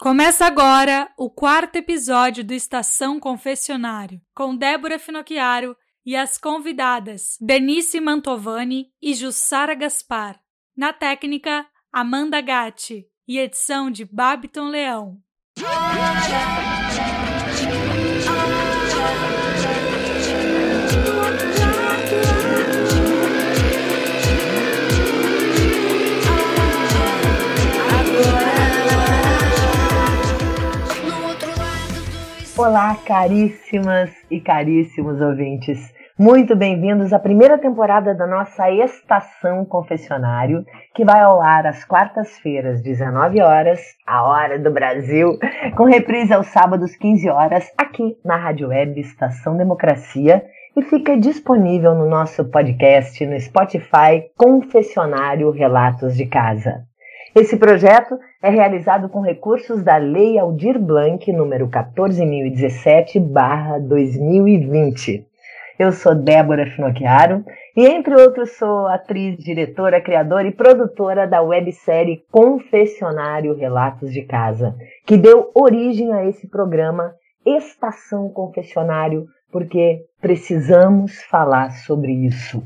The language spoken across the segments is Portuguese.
Começa agora o quarto episódio do Estação Confessionário, com Débora Finocchiaro e as convidadas Denise Mantovani e Jussara Gaspar. Na técnica, Amanda Gatti e edição de Babiton Leão. Olá, caríssimas e caríssimos ouvintes. Muito bem-vindos à primeira temporada da nossa Estação Confessionário, que vai ao ar às quartas-feiras, 19 horas, a hora do Brasil, com reprise aos sábados, 15 horas, aqui na Rádio Web Estação Democracia e fica disponível no nosso podcast no Spotify Confessionário Relatos de Casa. Esse projeto é realizado com recursos da Lei Aldir Blanc, número 14.017-2020. Eu sou Débora Finocchiaro e, entre outros, sou atriz, diretora, criadora e produtora da websérie Confessionário Relatos de Casa, que deu origem a esse programa Estação Confessionário, porque precisamos falar sobre isso.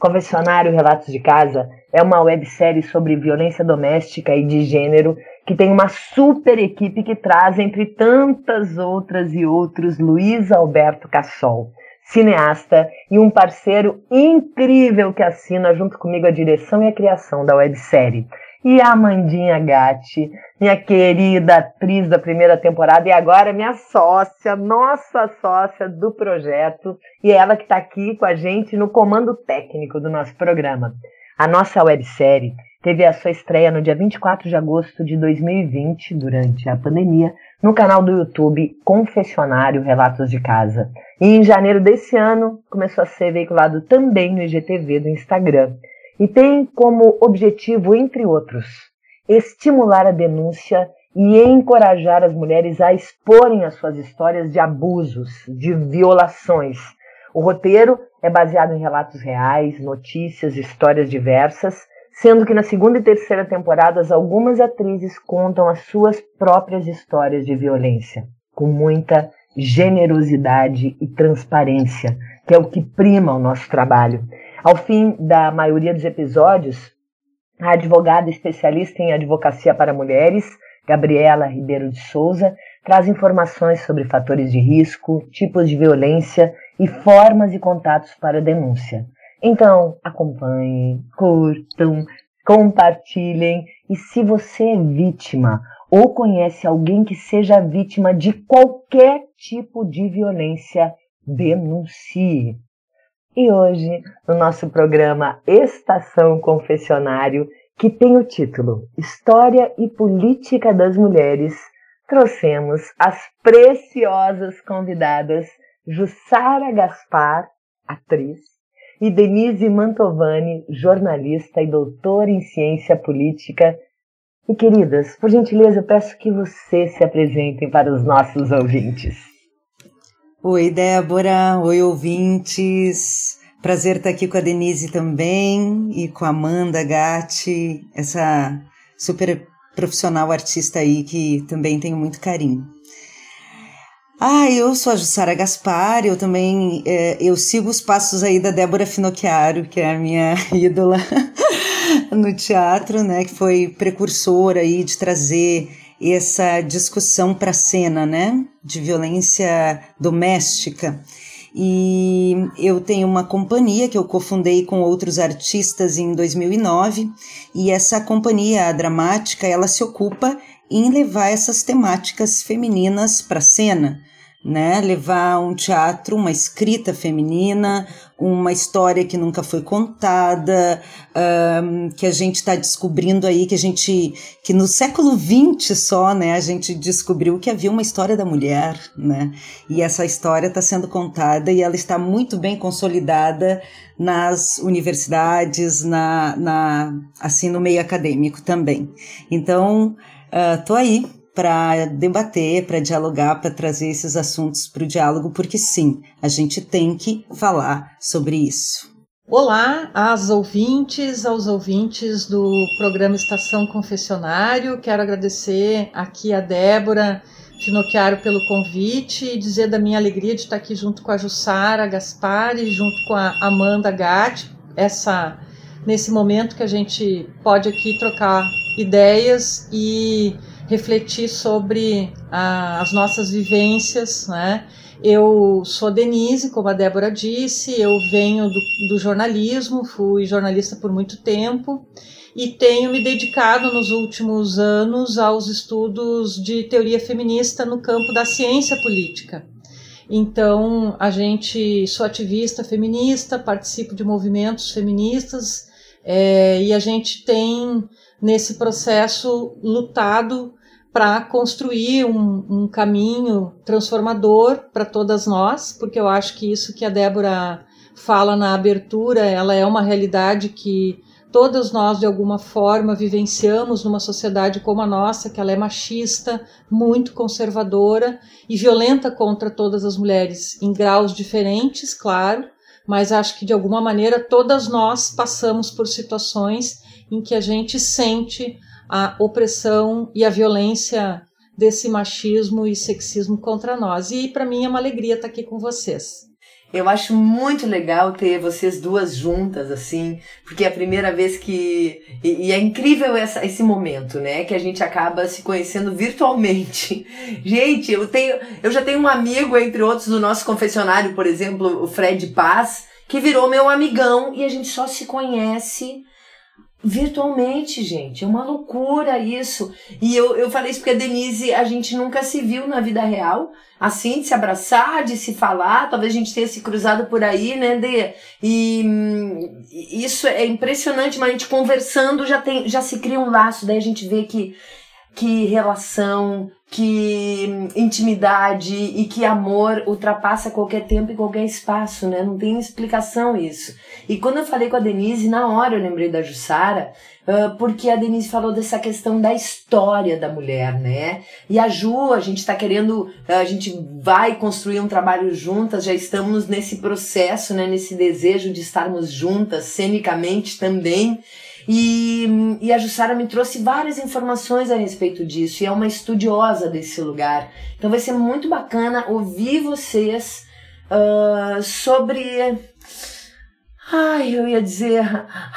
Confessionário Relatos de Casa é uma websérie sobre violência doméstica e de gênero que tem uma super equipe que traz, entre tantas outras e outros, Luiz Alberto Cassol, cineasta e um parceiro incrível que assina junto comigo a direção e a criação da websérie e a Amandinha Gatti, minha querida atriz da primeira temporada e agora minha sócia, nossa sócia do projeto, e é ela que está aqui com a gente no comando técnico do nosso programa. A nossa websérie teve a sua estreia no dia 24 de agosto de 2020, durante a pandemia, no canal do YouTube Confessionário Relatos de Casa. E em janeiro desse ano começou a ser veiculado também no IGTV do Instagram e tem como objetivo, entre outros, estimular a denúncia e encorajar as mulheres a exporem as suas histórias de abusos, de violações. O roteiro é baseado em relatos reais, notícias, histórias diversas, sendo que na segunda e terceira temporadas algumas atrizes contam as suas próprias histórias de violência, com muita generosidade e transparência, que é o que prima o nosso trabalho. Ao fim da maioria dos episódios, a advogada especialista em advocacia para mulheres, Gabriela Ribeiro de Souza, traz informações sobre fatores de risco, tipos de violência e formas e contatos para denúncia. Então, acompanhem, curtam, compartilhem e se você é vítima ou conhece alguém que seja vítima de qualquer tipo de violência, denuncie. E hoje, no nosso programa Estação Confessionário, que tem o título História e Política das Mulheres, trouxemos as preciosas convidadas Jussara Gaspar, atriz, e Denise Mantovani, jornalista e doutora em ciência política. E queridas, por gentileza, eu peço que vocês se apresentem para os nossos ouvintes. Oi, Débora. Oi, ouvintes. Prazer estar aqui com a Denise também e com a Amanda Gatti, essa super profissional artista aí que também tenho muito carinho. Ah, eu sou a Jussara Gaspar, eu também é, eu sigo os passos aí da Débora Finocchiaro, que é a minha ídola no teatro, né, que foi precursora aí de trazer essa discussão para a cena, né, de violência doméstica. E eu tenho uma companhia que eu cofundei com outros artistas em 2009, e essa companhia a dramática, ela se ocupa em levar essas temáticas femininas para a cena né? Levar um teatro, uma escrita feminina, uma história que nunca foi contada, um, que a gente está descobrindo aí, que a gente, que no século XX só, né, a gente descobriu que havia uma história da mulher, né? E essa história está sendo contada e ela está muito bem consolidada nas universidades, na, na assim no meio acadêmico também. Então, uh, tô aí para debater, para dialogar, para trazer esses assuntos para o diálogo, porque sim, a gente tem que falar sobre isso. Olá às ouvintes, aos ouvintes do programa Estação Confessionário. Quero agradecer aqui a Débora Finocchiaro pelo convite e dizer da minha alegria de estar aqui junto com a Jussara Gaspari, junto com a Amanda Gatti, essa nesse momento que a gente pode aqui trocar ideias e refletir sobre a, as nossas vivências, né? Eu sou Denise, como a Débora disse, eu venho do, do jornalismo, fui jornalista por muito tempo e tenho me dedicado nos últimos anos aos estudos de teoria feminista no campo da ciência política. Então, a gente sou ativista feminista, participo de movimentos feministas é, e a gente tem nesse processo lutado para construir um, um, caminho transformador para todas nós, porque eu acho que isso que a Débora fala na abertura, ela é uma realidade que todas nós de alguma forma vivenciamos numa sociedade como a nossa, que ela é machista, muito conservadora e violenta contra todas as mulheres em graus diferentes, claro, mas acho que de alguma maneira todas nós passamos por situações em que a gente sente a opressão e a violência desse machismo e sexismo contra nós. E para mim é uma alegria estar aqui com vocês. Eu acho muito legal ter vocês duas juntas, assim, porque é a primeira vez que. E, e, é incrível essa, esse momento, né? Que a gente acaba se conhecendo virtualmente. Gente, eu tenho. Eu já tenho um amigo, entre outros, do nosso confessionário, por exemplo, o Fred Paz, que virou meu amigão e a gente só se conhece virtualmente, gente. É uma loucura isso. E eu, eu falei isso porque a Denise, a gente nunca se viu na vida real, assim, de se abraçar, de se falar. Talvez a gente tenha se cruzado por aí, né, Dê? E isso é impressionante, mas a gente conversando já, tem, já se cria um laço. Daí a gente vê que que relação, que intimidade e que amor ultrapassa qualquer tempo e qualquer espaço, né? Não tem explicação isso. E quando eu falei com a Denise, na hora eu lembrei da Jussara, porque a Denise falou dessa questão da história da mulher, né? E a Ju, a gente está querendo, a gente vai construir um trabalho juntas, já estamos nesse processo, né? Nesse desejo de estarmos juntas, cenicamente também. E, e a Jussara me trouxe várias informações a respeito disso e é uma estudiosa desse lugar. Então vai ser muito bacana ouvir vocês uh, sobre. Ai, eu ia dizer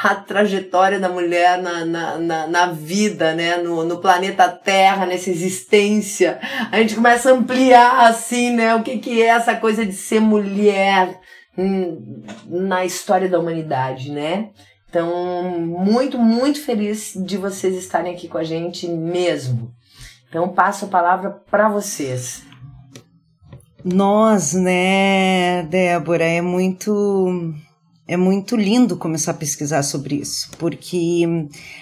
a trajetória da mulher na, na, na, na, vida, né? No, no planeta Terra, nessa existência. A gente começa a ampliar, assim, né? O que, que é essa coisa de ser mulher hum, na história da humanidade, né? Então, muito, muito feliz de vocês estarem aqui com a gente mesmo. Então, passo a palavra para vocês. Nós, né, Débora, é muito é muito lindo começar a pesquisar sobre isso, porque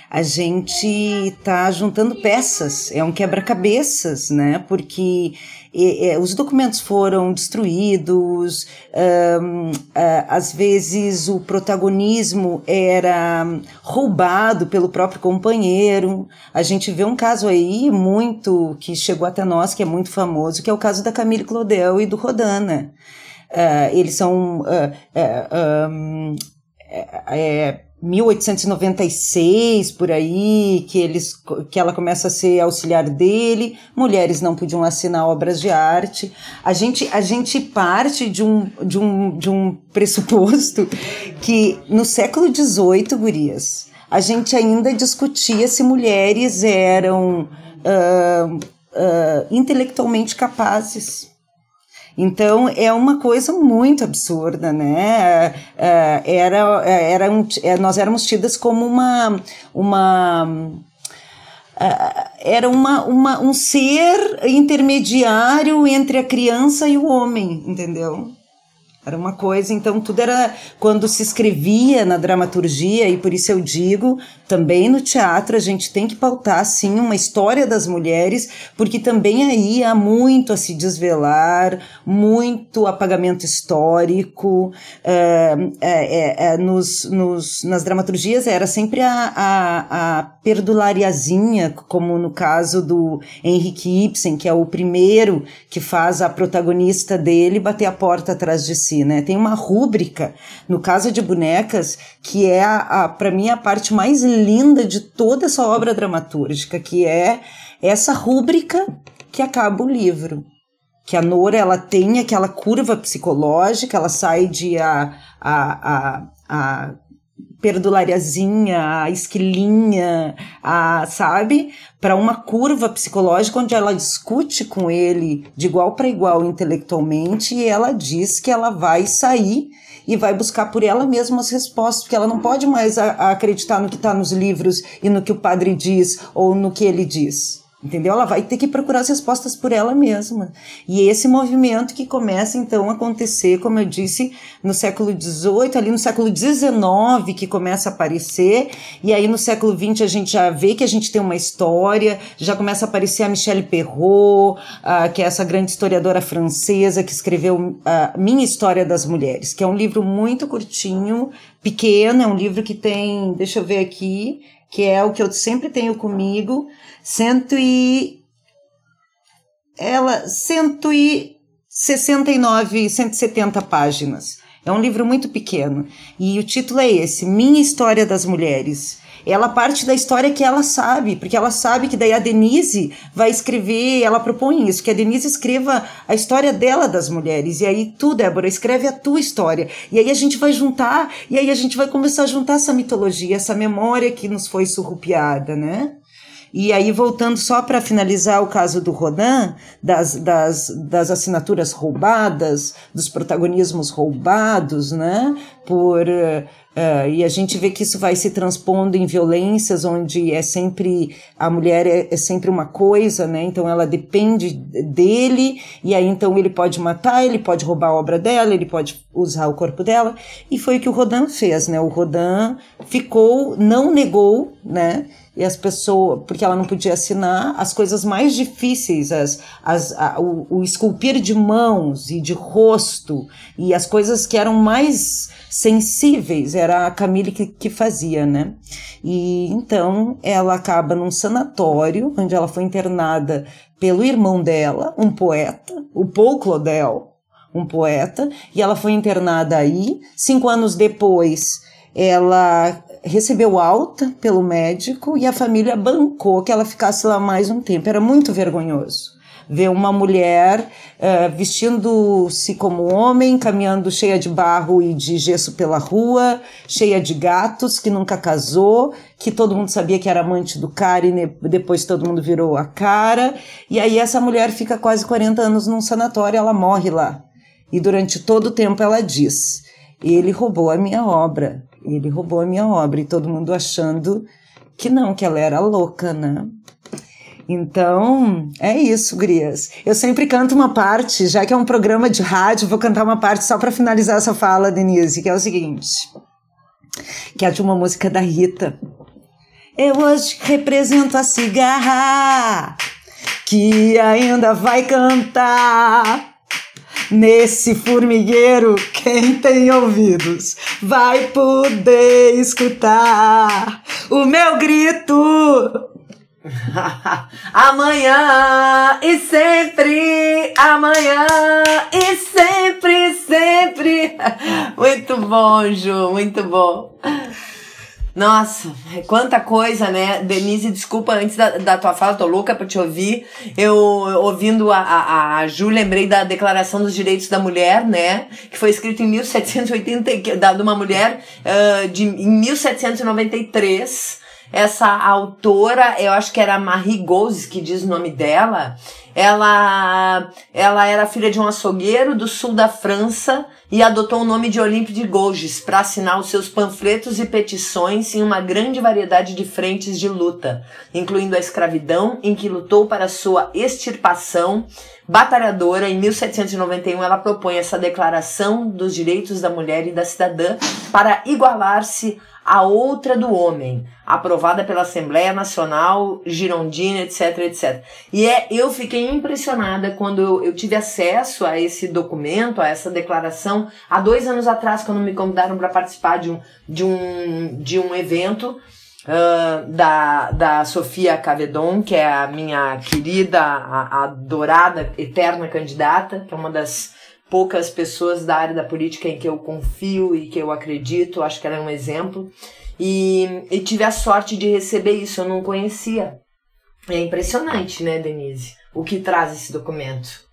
a gente está juntando peças, é um quebra-cabeças, né? Porque e, e, os documentos foram destruídos, um, às vezes o protagonismo era roubado pelo próprio companheiro. A gente vê um caso aí muito que chegou até nós, que é muito famoso, que é o caso da Camille Claudel e do Rodana. Uh, eles são uh, uh, um, é, 1896 por aí que eles que ela começa a ser auxiliar dele. Mulheres não podiam assinar obras de arte. A gente a gente parte de um de um, de um pressuposto que no século XVIII gurias a gente ainda discutia se mulheres eram uh, uh, intelectualmente capazes então é uma coisa muito absurda, né? É, era, era um, é, nós éramos tidas como uma, uma é, era uma, uma, um ser intermediário entre a criança e o homem, entendeu? Era uma coisa, então tudo era quando se escrevia na dramaturgia, e por isso eu digo, também no teatro a gente tem que pautar sim uma história das mulheres, porque também aí há muito a se desvelar, muito apagamento histórico. É, é, é, nos, nos, nas dramaturgias era sempre a, a, a perdulariazinha, como no caso do Henrique Ibsen, que é o primeiro que faz a protagonista dele bater a porta atrás de si si, né? Tem uma rúbrica no Casa de Bonecas que é, a, a para mim, a parte mais linda de toda essa obra dramatúrgica, que é essa rúbrica que acaba o livro. Que a Nora ela tem aquela curva psicológica, ela sai de a, a, a, a perdulariazinha, a esquilinha, a, sabe? Para uma curva psicológica onde ela discute com ele de igual para igual intelectualmente e ela diz que ela vai sair e vai buscar por ela mesma as respostas, porque ela não pode mais a, a acreditar no que está nos livros e no que o padre diz ou no que ele diz. Entendeu? Ela vai ter que procurar as respostas por ela mesma. E esse movimento que começa então a acontecer, como eu disse, no século XVIII, ali no século XIX, que começa a aparecer, e aí no século XX a gente já vê que a gente tem uma história, já começa a aparecer a Michelle Perrault, que é essa grande historiadora francesa que escreveu a Minha História das Mulheres, que é um livro muito curtinho, pequeno, é um livro que tem, deixa eu ver aqui, que é o que eu sempre tenho comigo, cento e ela 169, 170 páginas. É um livro muito pequeno e o título é esse: Minha História das Mulheres. Ela parte da história que ela sabe, porque ela sabe que daí a Denise vai escrever, ela propõe isso, que a Denise escreva a história dela das mulheres. E aí tu, Débora, escreve a tua história. E aí a gente vai juntar, e aí a gente vai começar a juntar essa mitologia, essa memória que nos foi surrupiada, né? E aí, voltando só para finalizar o caso do Rodin, das, das, das assinaturas roubadas, dos protagonismos roubados, né? Por, uh, e a gente vê que isso vai se transpondo em violências, onde é sempre, a mulher é, é sempre uma coisa, né? Então ela depende dele, e aí então ele pode matar, ele pode roubar a obra dela, ele pode usar o corpo dela, e foi o que o Rodin fez, né? O Rodin ficou, não negou, né? E as pessoas, porque ela não podia assinar, as coisas mais difíceis, as, as, a, o, o esculpir de mãos e de rosto, e as coisas que eram mais sensíveis, era a Camille que, que fazia, né? E então ela acaba num sanatório, onde ela foi internada pelo irmão dela, um poeta, o Paul Claudel, um poeta, e ela foi internada aí. Cinco anos depois, ela recebeu alta pelo médico e a família bancou que ela ficasse lá mais um tempo. Era muito vergonhoso ver uma mulher uh, vestindo-se como homem, caminhando cheia de barro e de gesso pela rua, cheia de gatos, que nunca casou, que todo mundo sabia que era amante do cara e depois todo mundo virou a cara. E aí essa mulher fica quase 40 anos num sanatório, ela morre lá. E durante todo o tempo ela diz: ele roubou a minha obra. Ele roubou a minha obra e todo mundo achando que não, que ela era louca, né? Então, é isso, Grias. Eu sempre canto uma parte, já que é um programa de rádio, vou cantar uma parte só para finalizar essa fala, Denise, que é o seguinte: que é de uma música da Rita. Eu hoje represento a cigarra que ainda vai cantar Nesse formigueiro, quem tem ouvidos vai poder escutar o meu grito. amanhã e sempre, amanhã e sempre, sempre. Muito bom, Ju, muito bom. Nossa, quanta coisa, né? Denise, desculpa, antes da, da tua fala, tô louca pra te ouvir. Eu, ouvindo a, a, a Ju, lembrei da Declaração dos Direitos da Mulher, né? Que foi escrita em 1780, da, de uma mulher uh, de, em 1793. Essa autora, eu acho que era Marie Gouze, que diz o nome dela, ela, ela era filha de um açougueiro do sul da França, e adotou o nome de Olympe de Gouges para assinar os seus panfletos e petições em uma grande variedade de frentes de luta, incluindo a escravidão, em que lutou para sua extirpação. Batalhadora, em 1791, ela propõe essa Declaração dos Direitos da Mulher e da Cidadã para igualar-se a outra do homem, aprovada pela Assembleia Nacional Girondina, etc, etc. E é, eu fiquei impressionada quando eu, eu, tive acesso a esse documento, a essa declaração, há dois anos atrás, quando me convidaram para participar de um, de um, de um evento uh, da, da Sofia Cavedon, que é a minha querida, a, a adorada, eterna candidata, que é uma das poucas pessoas da área da política em que eu confio e que eu acredito, acho que ela é um exemplo. E, e tive a sorte de receber isso, eu não conhecia. É impressionante, né, Denise? O que traz esse documento.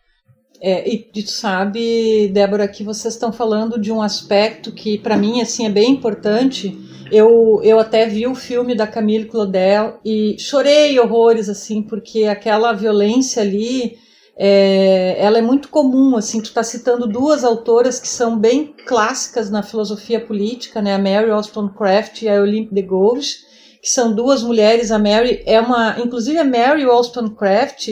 É, e tu sabe, Débora, que vocês estão falando de um aspecto que para mim assim é bem importante. Eu, eu até vi o filme da Camille Claudel e chorei horrores assim, porque aquela violência ali, é, ela é muito comum, assim, tu está citando duas autoras que são bem clássicas na filosofia política, né, a Mary Wollstonecraft e a Olympe de Gouges, que são duas mulheres, a Mary é uma, inclusive a Mary Wollstonecraft,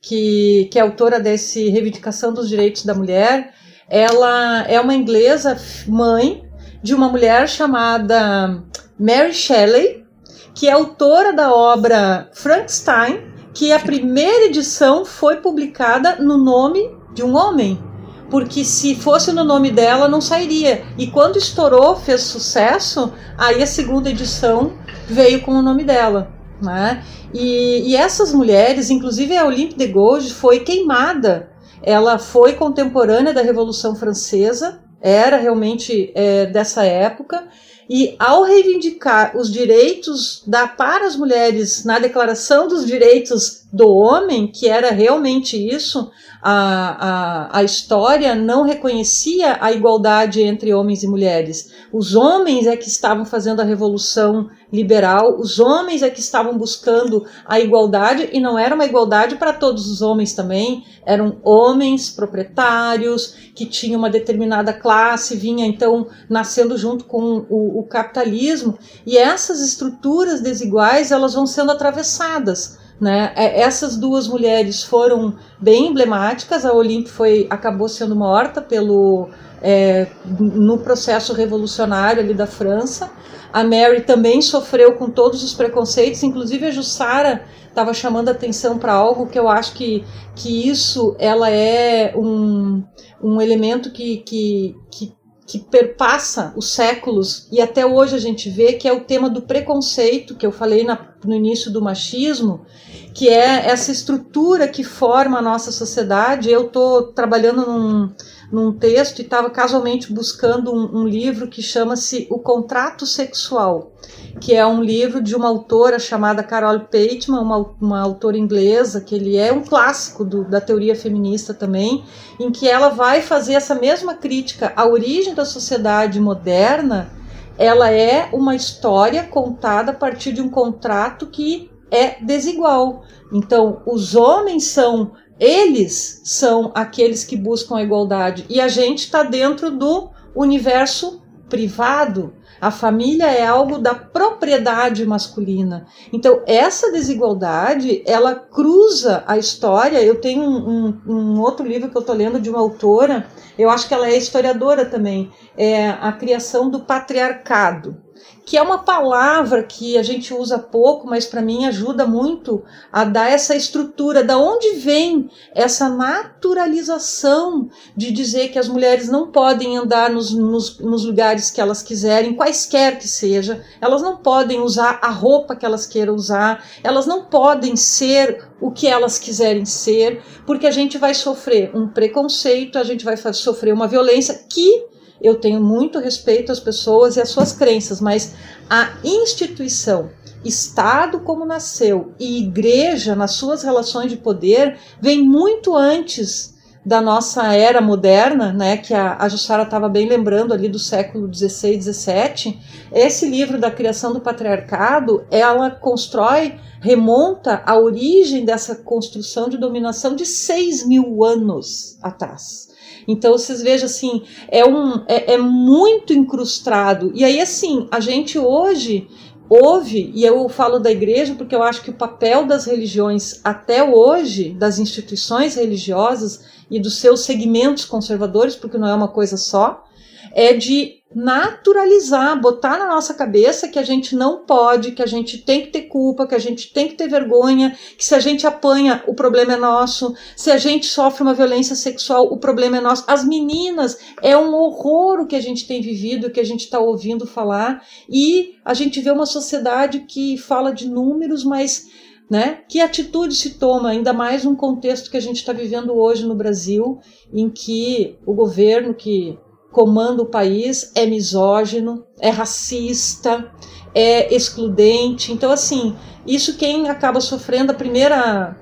que, que é autora desse Reivindicação dos Direitos da Mulher, ela é uma inglesa mãe de uma mulher chamada Mary Shelley, que é autora da obra Frankenstein, que a primeira edição foi publicada no nome de um homem, porque se fosse no nome dela não sairia. E quando estourou, fez sucesso, aí a segunda edição veio com o nome dela. Né? E, e essas mulheres, inclusive a Olympe de Gouges, foi queimada. Ela foi contemporânea da Revolução Francesa, era realmente é, dessa época, e ao reivindicar os direitos da, para as mulheres na Declaração dos Direitos do Homem, que era realmente isso, a, a, a história não reconhecia a igualdade entre homens e mulheres. Os homens é que estavam fazendo a revolução liberal, os homens é que estavam buscando a igualdade, e não era uma igualdade para todos os homens também, eram homens proprietários que tinham uma determinada classe, vinha então nascendo junto com o, o capitalismo, e essas estruturas desiguais elas vão sendo atravessadas né? É, essas duas mulheres foram bem emblemáticas. A Olympe foi acabou sendo morta pelo é, no processo revolucionário ali da França. A Mary também sofreu com todos os preconceitos, inclusive a Jussara estava chamando atenção para algo que eu acho que, que isso ela é um, um elemento que, que, que que perpassa os séculos e até hoje a gente vê que é o tema do preconceito que eu falei na, no início do machismo, que é essa estrutura que forma a nossa sociedade. Eu estou trabalhando num, num texto e estava casualmente buscando um, um livro que chama-se O Contrato Sexual, que é um livro de uma autora chamada Carol Pateman, uma, uma autora inglesa, que ele é um clássico do, da teoria feminista também, em que ela vai fazer essa mesma crítica à origem da sociedade moderna. Ela é uma história contada a partir de um contrato que é desigual. Então, os homens são eles são aqueles que buscam a igualdade e a gente está dentro do universo privado. A família é algo da propriedade masculina. Então, essa desigualdade, ela cruza a história. Eu tenho um, um, um outro livro que eu estou lendo de uma autora, eu acho que ela é historiadora também, é A Criação do Patriarcado que é uma palavra que a gente usa pouco, mas para mim ajuda muito a dar essa estrutura. Da onde vem essa naturalização de dizer que as mulheres não podem andar nos, nos, nos lugares que elas quiserem, quaisquer que seja, elas não podem usar a roupa que elas queiram usar, elas não podem ser o que elas quiserem ser, porque a gente vai sofrer um preconceito, a gente vai sofrer uma violência que eu tenho muito respeito às pessoas e às suas crenças, mas a instituição, Estado como nasceu e igreja nas suas relações de poder vem muito antes da nossa era moderna, né, que a, a Jussara estava bem lembrando ali do século XVI, XVII, esse livro da criação do patriarcado, ela constrói, remonta a origem dessa construção de dominação de seis mil anos atrás. Então vocês vejam assim, é, um, é, é muito incrustado. E aí, assim, a gente hoje ouve, e eu falo da igreja porque eu acho que o papel das religiões até hoje, das instituições religiosas e dos seus segmentos conservadores, porque não é uma coisa só, é de naturalizar, botar na nossa cabeça que a gente não pode, que a gente tem que ter culpa, que a gente tem que ter vergonha, que se a gente apanha, o problema é nosso, se a gente sofre uma violência sexual, o problema é nosso. As meninas, é um horror o que a gente tem vivido, o que a gente está ouvindo falar, e a gente vê uma sociedade que fala de números, mas né? Que atitude se toma, ainda mais num contexto que a gente está vivendo hoje no Brasil, em que o governo que comanda o país é misógino, é racista, é excludente. Então, assim, isso quem acaba sofrendo a primeira.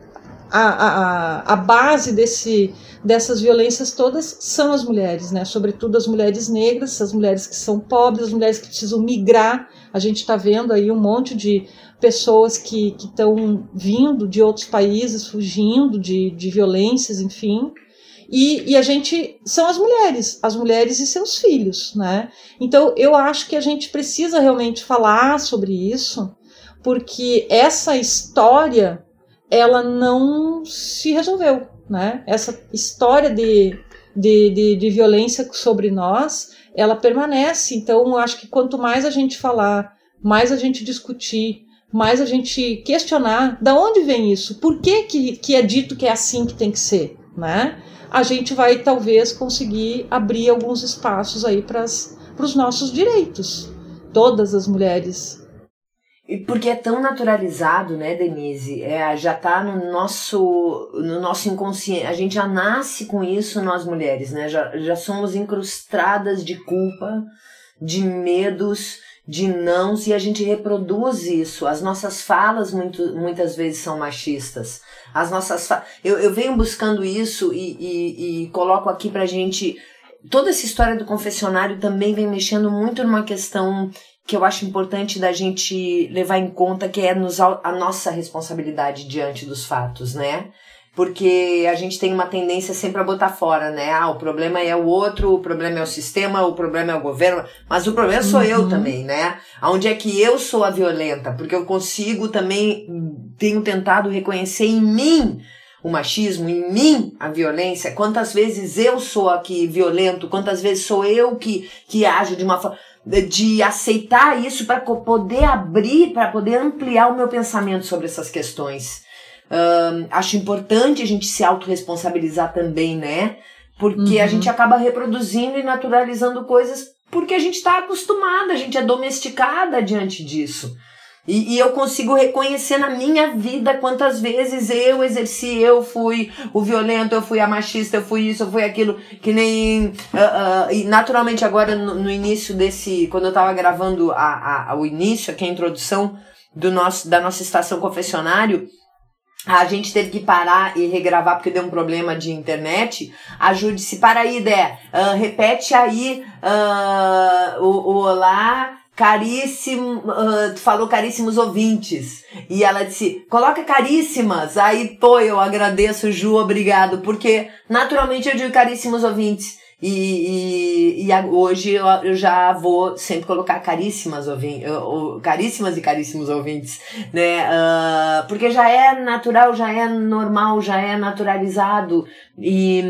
A, a, a base desse, dessas violências todas são as mulheres, né? Sobretudo as mulheres negras, as mulheres que são pobres, as mulheres que precisam migrar. A gente está vendo aí um monte de pessoas que estão vindo de outros países, fugindo de, de violências, enfim. E, e, a gente são as mulheres, as mulheres e seus filhos, né? Então eu acho que a gente precisa realmente falar sobre isso, porque essa história ela não se resolveu, né? Essa história de, de, de, de violência sobre nós, ela permanece. Então eu acho que quanto mais a gente falar, mais a gente discutir, mais a gente questionar, da onde vem isso? Por que, que, que é dito que é assim que tem que ser, né? A gente vai talvez conseguir abrir alguns espaços aí para os nossos direitos, todas as mulheres. E porque é tão naturalizado, né, Denise? É, já está no nosso, no nosso inconsciente. A gente já nasce com isso, nós mulheres, né? Já, já somos incrustadas de culpa, de medos, de nãos, e a gente reproduz isso. As nossas falas muito, muitas vezes são machistas. As nossas. Eu, eu venho buscando isso e, e, e coloco aqui pra gente. Toda essa história do confessionário também vem mexendo muito numa questão que eu acho importante da gente levar em conta, que é nos, a nossa responsabilidade diante dos fatos, né? Porque a gente tem uma tendência sempre a botar fora, né? Ah, o problema é o outro, o problema é o sistema, o problema é o governo, mas o problema sou uhum. eu também, né? Onde é que eu sou a violenta? Porque eu consigo também, tenho tentado reconhecer em mim o machismo, em mim a violência, quantas vezes eu sou aqui violento, quantas vezes sou eu que, que ajo de uma forma de aceitar isso para poder abrir, para poder ampliar o meu pensamento sobre essas questões. Uh, acho importante a gente se autorresponsabilizar também, né? Porque uhum. a gente acaba reproduzindo e naturalizando coisas porque a gente está acostumada, a gente é domesticada diante disso. E, e, eu consigo reconhecer na minha vida quantas vezes eu exerci, eu fui o violento, eu fui a machista, eu fui isso, eu fui aquilo, que nem. Uh, uh, e naturalmente agora no, no, início desse. Quando eu tava gravando a, a, o início, aqui a introdução do nosso, da nossa estação confessionário, a gente teve que parar e regravar porque deu um problema de internet. Ajude-se. Para aí, Dé. Uh, repete aí uh, o, o olá. Caríssimo, uh, falou caríssimos ouvintes. E ela disse, coloca caríssimas. Aí, pô, eu agradeço, Ju, obrigado. Porque naturalmente eu digo caríssimos ouvintes. E, e, e hoje eu, eu, já vou sempre colocar caríssimas, ouvintes, caríssimas e caríssimos ouvintes, né? Uh, porque já é natural, já é normal, já é naturalizado. E,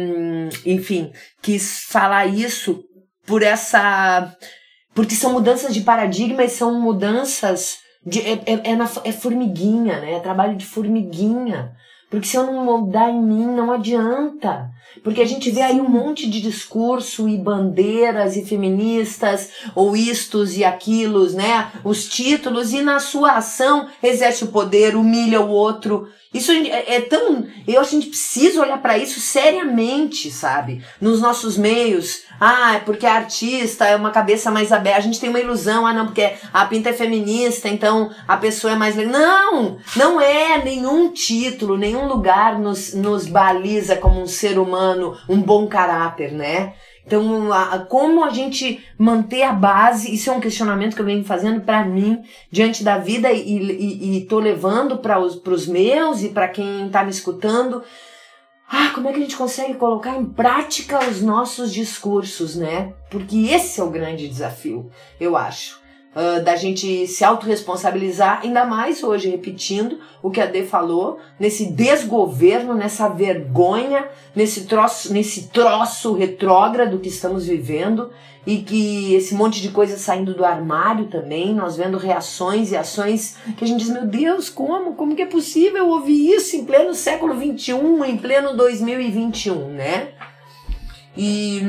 enfim, quis falar isso por essa. Porque são mudanças de paradigma e são mudanças. De, é, é, é, na, é formiguinha, né? É trabalho de formiguinha. Porque se eu não mudar em mim, não adianta. Porque a gente vê aí um monte de discurso e bandeiras e feministas, ou istos e aquilos, né? Os títulos, e na sua ação exerce o poder, humilha o outro. Isso é, é tão. Eu acho que a gente precisa olhar para isso seriamente, sabe? Nos nossos meios. Ah, é porque a artista é uma cabeça mais aberta. A gente tem uma ilusão, ah, não, porque a pinta é feminista, então a pessoa é mais. Não! Não é nenhum título, nenhum lugar nos, nos baliza como um ser humano, um bom caráter, né? Então, a, como a gente manter a base, isso é um questionamento que eu venho fazendo para mim diante da vida e, e, e tô levando para os meus e para quem está me escutando. Ah, como é que a gente consegue colocar em prática os nossos discursos, né? Porque esse é o grande desafio, eu acho uh, da gente se autorresponsabilizar, ainda mais hoje, repetindo o que a Dê falou, nesse desgoverno, nessa vergonha, nesse troço, nesse troço retrógrado que estamos vivendo e que esse monte de coisa saindo do armário também, nós vendo reações e ações que a gente diz, meu Deus, como? Como que é possível ouvir isso em pleno século XXI, em pleno 2021, né? E...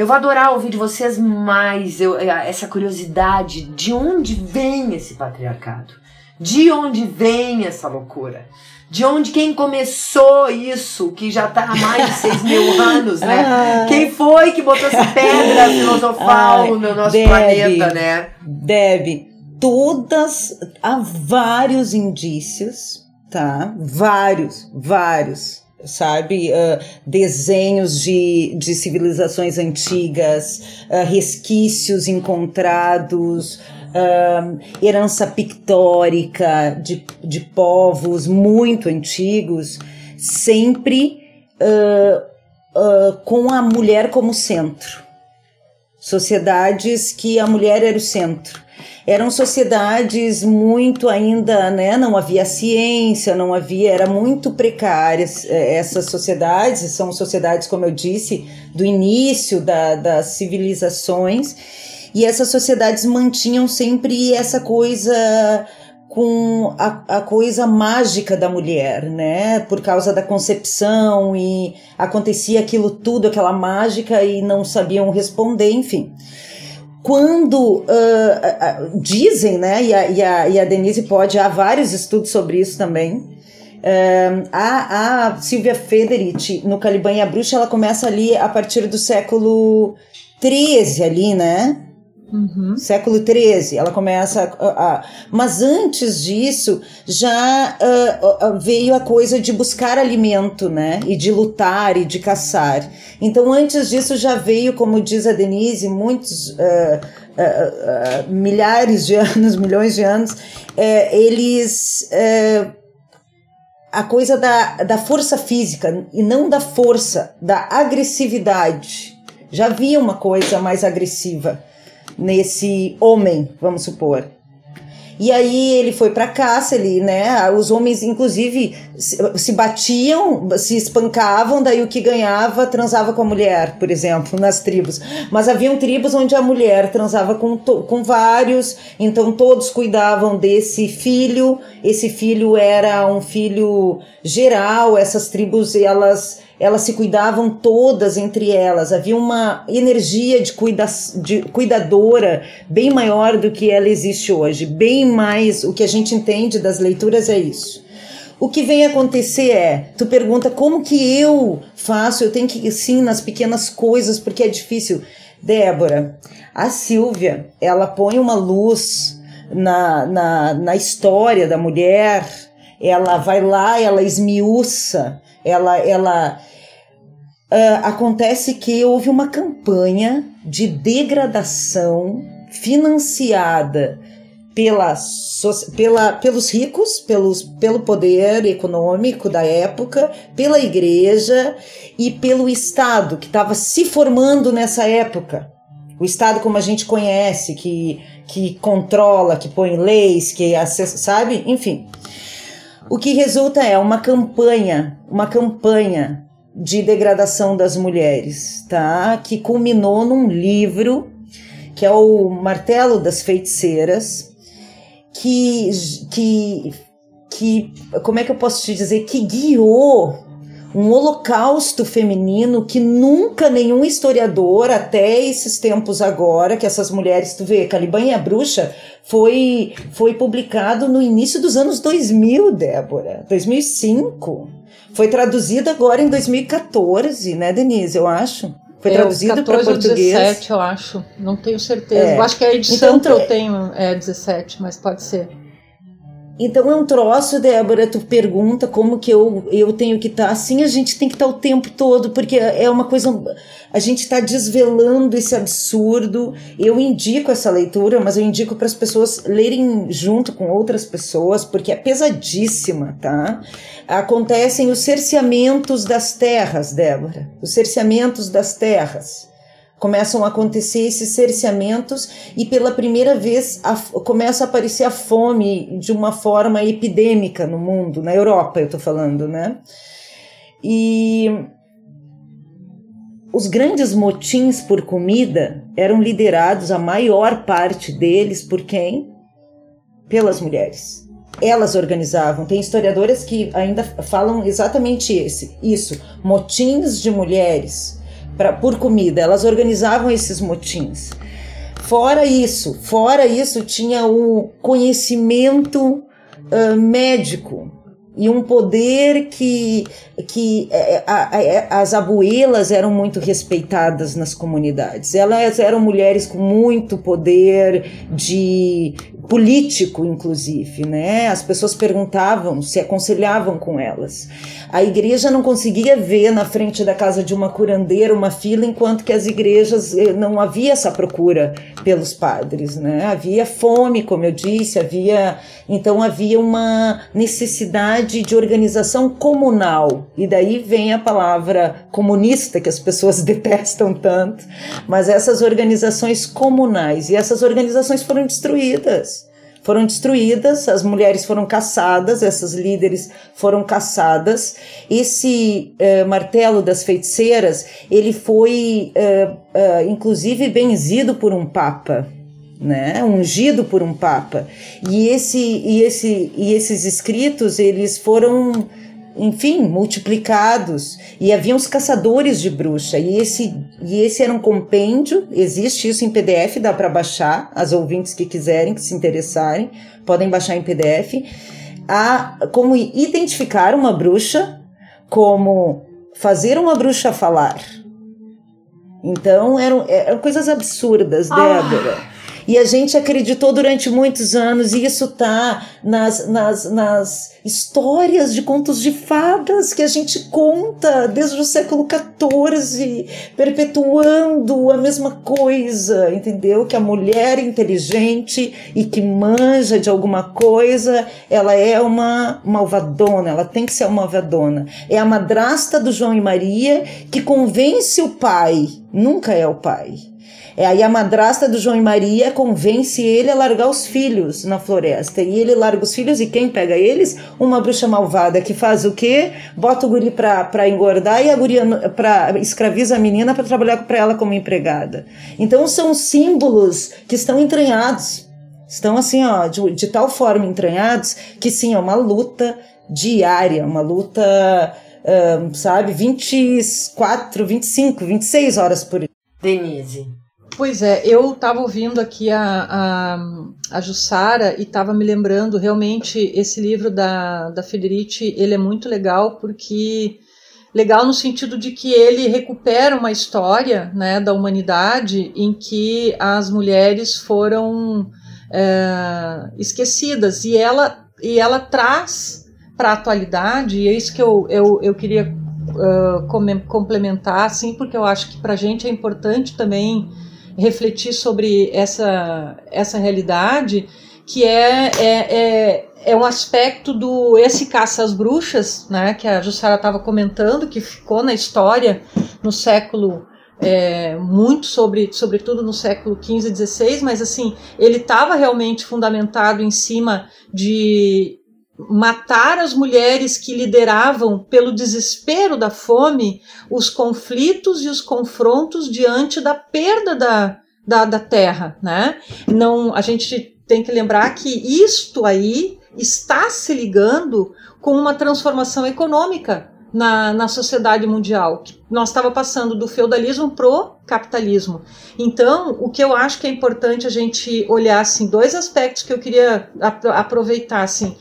Eu vou adorar ouvir de vocês mais eu, eh, essa curiosidade de onde vem esse patriarcado. De onde vem essa loucura? De onde quem começou isso, que já está há mais de seis mil anos, né? Ah, quem foi que botou essa pedra filosofal ai, no nosso planeta, né? Deb, todas, há vários indícios, tá? Vários, vários sabe? Uh, desenhos de, de civilizações antigas, uh, resquícios encontrados, uh, herança pictórica de, de povos muito antigos, sempre com a mulher como centro. Sociedades que a mulher era o centro eram sociedades muito ainda, né, não havia ciência, não havia, era muito precárias eh, essas sociedades, são sociedades, como eu disse, do início da, das civilizações, e essas sociedades mantinham sempre essa coisa com a, a coisa mágica da mulher, né? Por causa da concepção e acontecia aquilo tudo, aquela mágica e não sabiam responder, enfim quando uh, uh, dizem, né, e a, e, a, e a Denise pode, há vários estudos sobre isso também. Uh, a, a Silvia Federici, no Caliban e a Bruxa, ela começa ali a partir do século 13 ali, né? Uhum. Século XIII, ela começa a, a, Mas antes disso, já uh, uh, veio a coisa de buscar alimento, né? E de lutar e de caçar. Então, antes disso, já veio, como diz a Denise, muitos. Uh, milhares de anos, milhões de anos, eh, eles. Eh, a coisa da, da força física e não da força, da agressividade. Já havia uma coisa mais agressiva nesse homem, vamos supor. E aí ele foi para caça, ele, né? Os homens, inclusive, se batiam, se espancavam, daí o que ganhava transava com a mulher, por exemplo, nas tribos. Mas haviam tribos onde a mulher transava com, com vários, então todos cuidavam desse filho. Esse filho era um filho geral, essas tribos, elas elas se cuidavam todas entre elas, havia uma energia de, cuida, de cuidadora bem maior do que ela existe hoje, bem mais o que a gente entende das leituras é isso. O que vem acontecer é, tu pergunta como que eu faço, eu tenho que sim nas pequenas coisas porque é difícil. Débora, a Silvia, ela põe uma luz na, na, na história da mulher, ela vai lá, ela esmiuça, ela, ela, Uh, acontece que houve uma campanha de degradação financiada pela, pela, pelos ricos, pelos, pelo poder econômico da época, pela igreja e pelo Estado, que estava se formando nessa época. O Estado, como a gente conhece, que, que controla, que põe leis, que acessa, sabe? Enfim. O que resulta é uma campanha, uma campanha de degradação das mulheres, tá? Que culminou num livro que é o Martelo das Feiticeiras, que que que como é que eu posso te dizer que guiou um holocausto feminino que nunca nenhum historiador até esses tempos agora que essas mulheres tu vê Caliban e a bruxa foi foi publicado no início dos anos 2000 Débora 2005 foi traduzido agora em 2014, né, Denise? Eu acho. Foi é, traduzido para português. 17, eu acho. Não tenho certeza. É. Eu acho que a edição então, que eu tenho é 17, mas pode ser. Então é um troço, Débora, tu pergunta como que eu, eu tenho que estar. Tá. Assim a gente tem que estar tá o tempo todo, porque é uma coisa. A gente está desvelando esse absurdo. Eu indico essa leitura, mas eu indico para as pessoas lerem junto com outras pessoas, porque é pesadíssima, tá? Acontecem os cerceamentos das terras, Débora. Os cerceamentos das terras começam a acontecer esses cerceamentos e pela primeira vez a, começa a aparecer a fome de uma forma epidêmica no mundo, na Europa eu estou falando, né? E os grandes motins por comida eram liderados, a maior parte deles, por quem? Pelas mulheres. Elas organizavam. Tem historiadoras que ainda falam exatamente esse, isso, motins de mulheres pra, por comida. Elas organizavam esses motins. Fora isso, fora isso, tinha o conhecimento uh, médico e um poder que, que é, é, as abuelas eram muito respeitadas nas comunidades. Elas eram mulheres com muito poder de político, inclusive, né? As pessoas perguntavam, se aconselhavam com elas. A igreja não conseguia ver na frente da casa de uma curandeira uma fila, enquanto que as igrejas eh, não havia essa procura pelos padres, né? Havia fome, como eu disse, havia então havia uma necessidade de organização comunal. E daí vem a palavra comunista que as pessoas detestam tanto, mas essas organizações comunais e essas organizações foram destruídas foram destruídas, as mulheres foram caçadas, essas líderes foram caçadas. Esse uh, martelo das feiticeiras, ele foi uh, uh, inclusive benzido por um papa, né, ungido por um papa. E esse e esse e esses escritos, eles foram enfim, multiplicados. E havia os caçadores de bruxa. E esse, e esse era um compêndio, existe isso em PDF, dá para baixar. As ouvintes que quiserem, que se interessarem, podem baixar em PDF. A, como identificar uma bruxa, como fazer uma bruxa falar. Então eram, eram coisas absurdas, ah. Débora. E a gente acreditou durante muitos anos, e isso tá nas, nas, nas histórias de contos de fadas que a gente conta desde o século XIV, perpetuando a mesma coisa, entendeu? Que a mulher inteligente e que manja de alguma coisa, ela é uma malvadona, ela tem que ser uma malvadona. É a madrasta do João e Maria que convence o pai, nunca é o pai é, aí a madrasta do João e Maria convence ele a largar os filhos na floresta. E ele larga os filhos e quem pega eles? Uma bruxa malvada que faz o quê? Bota o guri pra, engordar e a guria pra, escraviza a menina para trabalhar para ela como empregada. Então são símbolos que estão entranhados. Estão assim, ó, de, de tal forma entranhados que sim, é uma luta diária, uma luta, um, sabe, 24, 25, 26 horas por dia. Denise, Pois é, eu estava ouvindo aqui a, a, a Jussara e estava me lembrando realmente esse livro da, da Federici, ele é muito legal porque legal no sentido de que ele recupera uma história né, da humanidade em que as mulheres foram é, esquecidas e ela, e ela traz para a atualidade, e é isso que eu, eu, eu queria uh, complementar, assim, porque eu acho que para a gente é importante também refletir sobre essa, essa realidade, que é, é, é, é um aspecto do esse caça às bruxas, né, que a Jussara estava comentando, que ficou na história no século é, muito sobre, sobretudo no século XV e XVI, mas assim, ele estava realmente fundamentado em cima de matar as mulheres que lideravam pelo desespero da fome os conflitos e os confrontos diante da perda da, da, da terra, né? Não, a gente tem que lembrar que isto aí está se ligando com uma transformação econômica na, na sociedade mundial. Nós estava passando do feudalismo pro capitalismo. Então, o que eu acho que é importante a gente olhar assim, dois aspectos que eu queria aproveitar assim.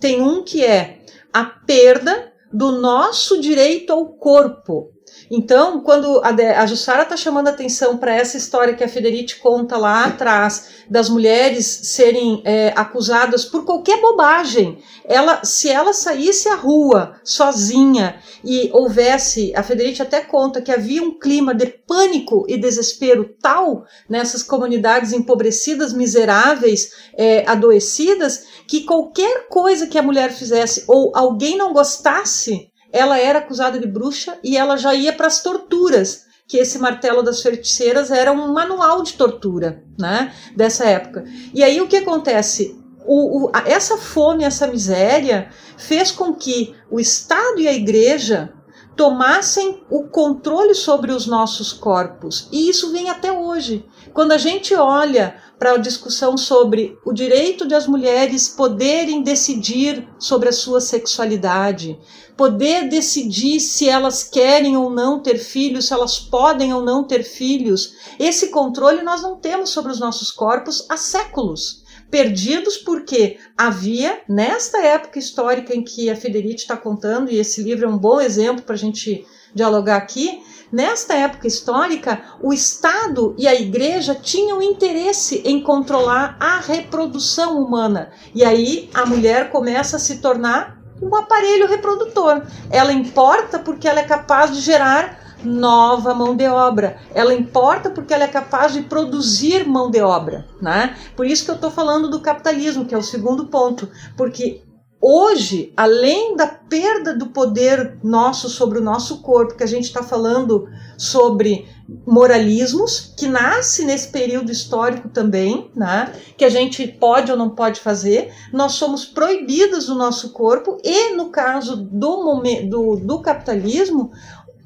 Tem um que é a perda do nosso direito ao corpo. Então, quando a, a Jussara está chamando atenção para essa história que a Federici conta lá atrás, das mulheres serem é, acusadas por qualquer bobagem, ela, se ela saísse à rua sozinha e houvesse, a Federici até conta que havia um clima de pânico e desespero tal nessas comunidades empobrecidas, miseráveis, é, adoecidas, que qualquer coisa que a mulher fizesse ou alguém não gostasse ela era acusada de bruxa e ela já ia para as torturas, que esse martelo das feiticeiras era um manual de tortura, né, dessa época. E aí o que acontece? O, o, essa fome, essa miséria fez com que o Estado e a Igreja tomassem o controle sobre os nossos corpos. E isso vem até hoje. Quando a gente olha para a discussão sobre o direito de as mulheres poderem decidir sobre a sua sexualidade, poder decidir se elas querem ou não ter filhos, se elas podem ou não ter filhos. Esse controle nós não temos sobre os nossos corpos há séculos. perdidos porque havia, nesta época histórica em que a Federici está contando, e esse livro é um bom exemplo para a gente dialogar aqui, nesta época histórica, o Estado e a Igreja tinham interesse em controlar a reprodução humana. E aí a mulher começa a se tornar um aparelho reprodutor. Ela importa porque ela é capaz de gerar nova mão de obra. Ela importa porque ela é capaz de produzir mão de obra, né? Por isso que eu estou falando do capitalismo, que é o segundo ponto, porque hoje, além da perda do poder nosso sobre o nosso corpo, que a gente está falando sobre moralismos, que nasce nesse período histórico também, né? que a gente pode ou não pode fazer, nós somos proibidos do nosso corpo, e no caso do, do, do capitalismo,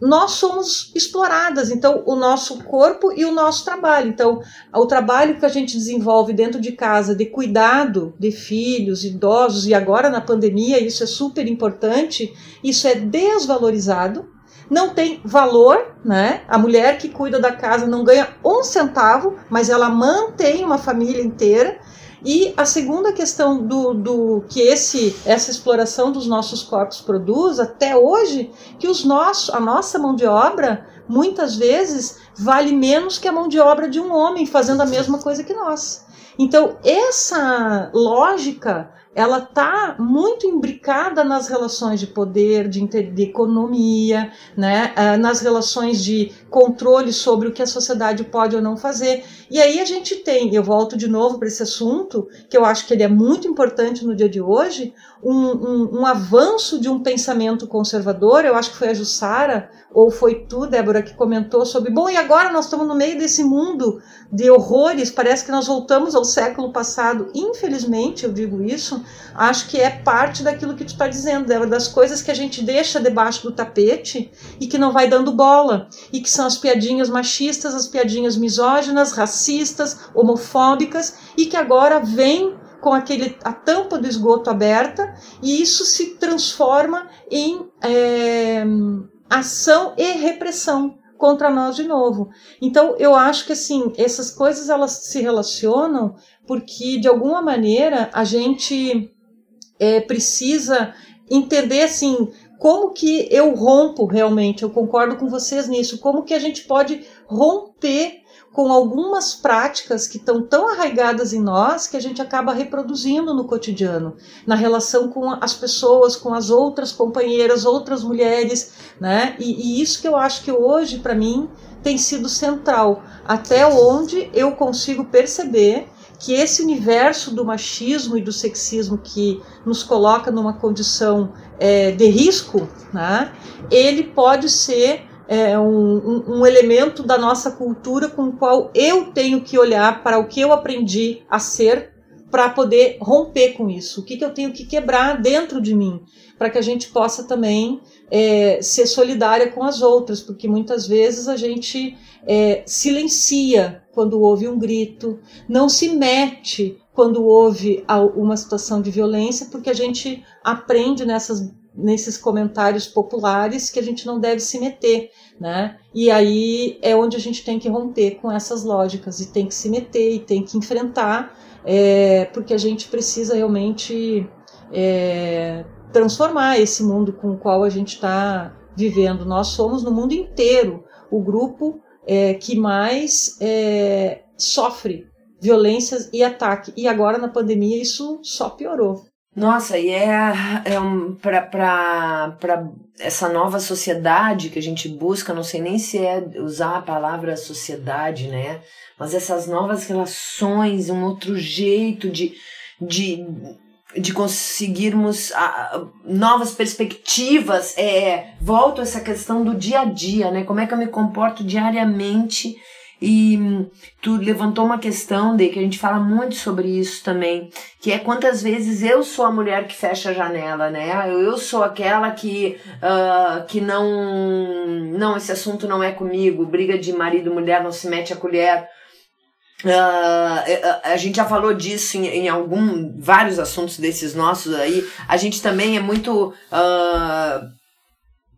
nós somos exploradas, então o nosso corpo e o nosso trabalho. Então, o trabalho que a gente desenvolve dentro de casa de cuidado de filhos, idosos e agora na pandemia, isso é super importante, isso é desvalorizado. Não tem valor, né? A mulher que cuida da casa não ganha um centavo, mas ela mantém uma família inteira. E a segunda questão do, do que esse essa exploração dos nossos corpos produz até hoje, que os nossos, a nossa mão de obra muitas vezes vale menos que a mão de obra de um homem fazendo a mesma coisa que nós. Então, essa lógica ela está muito imbricada nas relações de poder, de, de economia, né, uh, nas relações de controle sobre o que a sociedade pode ou não fazer. E aí a gente tem, eu volto de novo para esse assunto, que eu acho que ele é muito importante no dia de hoje, um, um, um avanço de um pensamento conservador, eu acho que foi a Jussara, ou foi tu, Débora, que comentou sobre, bom, e agora nós estamos no meio desse mundo de horrores, parece que nós voltamos ao século passado, infelizmente, eu digo isso, acho que é parte daquilo que tu está dizendo, Débora, das coisas que a gente deixa debaixo do tapete e que não vai dando bola, e que são as piadinhas machistas, as piadinhas misóginas, racistas, homofóbicas, e que agora vem com aquele, a tampa do esgoto aberta e isso se transforma em é, ação e repressão contra nós de novo. Então eu acho que assim essas coisas elas se relacionam porque de alguma maneira a gente é, precisa entender assim como que eu rompo realmente. Eu concordo com vocês nisso. Como que a gente pode romper com algumas práticas que estão tão arraigadas em nós que a gente acaba reproduzindo no cotidiano, na relação com as pessoas, com as outras companheiras, outras mulheres, né? E, e isso que eu acho que hoje, para mim, tem sido central, até onde eu consigo perceber que esse universo do machismo e do sexismo que nos coloca numa condição é, de risco, né, ele pode ser é, um, um, elemento da nossa cultura com o qual eu tenho que olhar para o que eu aprendi a ser para poder romper com isso. O que, que eu tenho que quebrar dentro de mim para que a gente possa também é, ser solidária com as outras, porque muitas vezes a gente é, silencia quando houve um grito, não se mete quando houve uma situação de violência, porque a gente aprende nessas nesses comentários populares que a gente não deve se meter, né? E aí é onde a gente tem que romper com essas lógicas e tem que se meter e tem que enfrentar, é, porque a gente precisa realmente é, transformar esse mundo com o qual a gente está vivendo. Nós somos no mundo inteiro o grupo é, que mais é, sofre violências e ataque. E agora na pandemia isso só piorou. Nossa, e é, é um, para essa nova sociedade que a gente busca, não sei nem se é usar a palavra sociedade, né? Mas essas novas relações, um outro jeito de, de, de conseguirmos a, novas perspectivas. É, volto essa questão do dia a dia, né? Como é que eu me comporto diariamente e hum, tu levantou uma questão de que a gente fala muito sobre isso também, que é quantas vezes eu sou a mulher que fecha a janela, né? Eu sou aquela que uh, que não não esse assunto não é comigo, briga de marido mulher não se mete a colher. Uh, a gente já falou disso em, em algum vários assuntos desses nossos aí. A gente também é muito uh,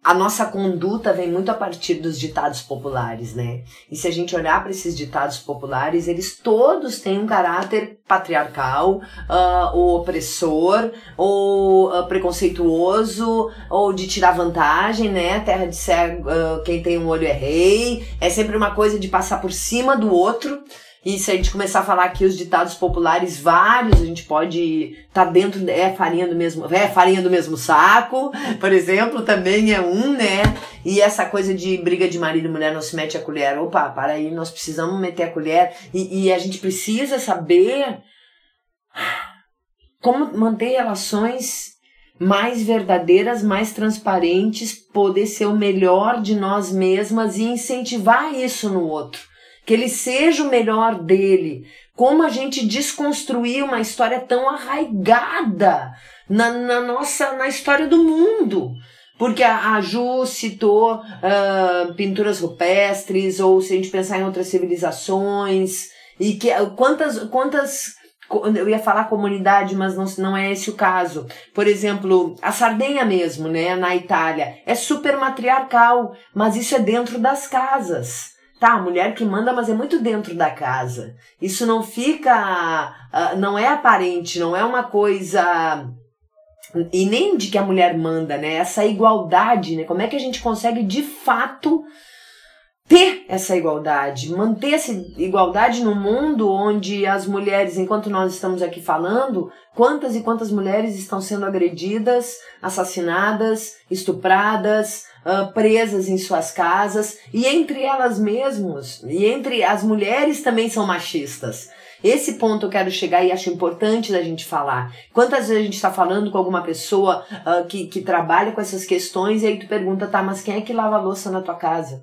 a nossa conduta vem muito a partir dos ditados populares, né? E se a gente olhar para esses ditados populares, eles todos têm um caráter patriarcal, uh, ou opressor, ou uh, preconceituoso, ou de tirar vantagem, né? Terra de cego, uh, quem tem um olho é rei. É sempre uma coisa de passar por cima do outro. E se a gente começar a falar aqui os ditados populares, vários, a gente pode estar tá dentro, é farinha do mesmo, é farinha do mesmo saco, por exemplo, também é um, né? E essa coisa de briga de marido e mulher não se mete a colher. Opa, para aí, nós precisamos meter a colher. E, e a gente precisa saber como manter relações mais verdadeiras, mais transparentes, poder ser o melhor de nós mesmas e incentivar isso no outro que ele seja o melhor dele. Como a gente desconstruir uma história tão arraigada na, na nossa na história do mundo. Porque a, a Ju citou uh, pinturas rupestres, ou se a gente pensar em outras civilizações, e que quantas, quantas eu ia falar comunidade, mas não, não é esse o caso. Por exemplo, a Sardenha mesmo, né, na Itália, é super matriarcal, mas isso é dentro das casas. Tá, a mulher que manda, mas é muito dentro da casa. Isso não fica. Uh, não é aparente, não é uma coisa. E nem de que a mulher manda, né? Essa igualdade, né? Como é que a gente consegue de fato ter essa igualdade, manter essa igualdade no mundo onde as mulheres, enquanto nós estamos aqui falando, quantas e quantas mulheres estão sendo agredidas, assassinadas, estupradas, uh, presas em suas casas e entre elas mesmas e entre as mulheres também são machistas. Esse ponto eu quero chegar e acho importante da gente falar. Quantas vezes a gente está falando com alguma pessoa uh, que, que trabalha com essas questões e aí tu pergunta, tá, mas quem é que lava a louça na tua casa?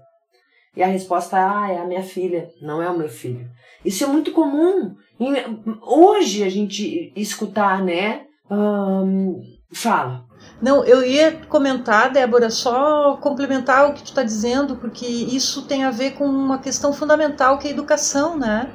E a resposta é, ah, é a minha filha, não é o meu filho. Isso é muito comum. Hoje a gente escutar, né? Um, fala. Não, eu ia comentar, Débora, só complementar o que tu está dizendo, porque isso tem a ver com uma questão fundamental que é a educação, né?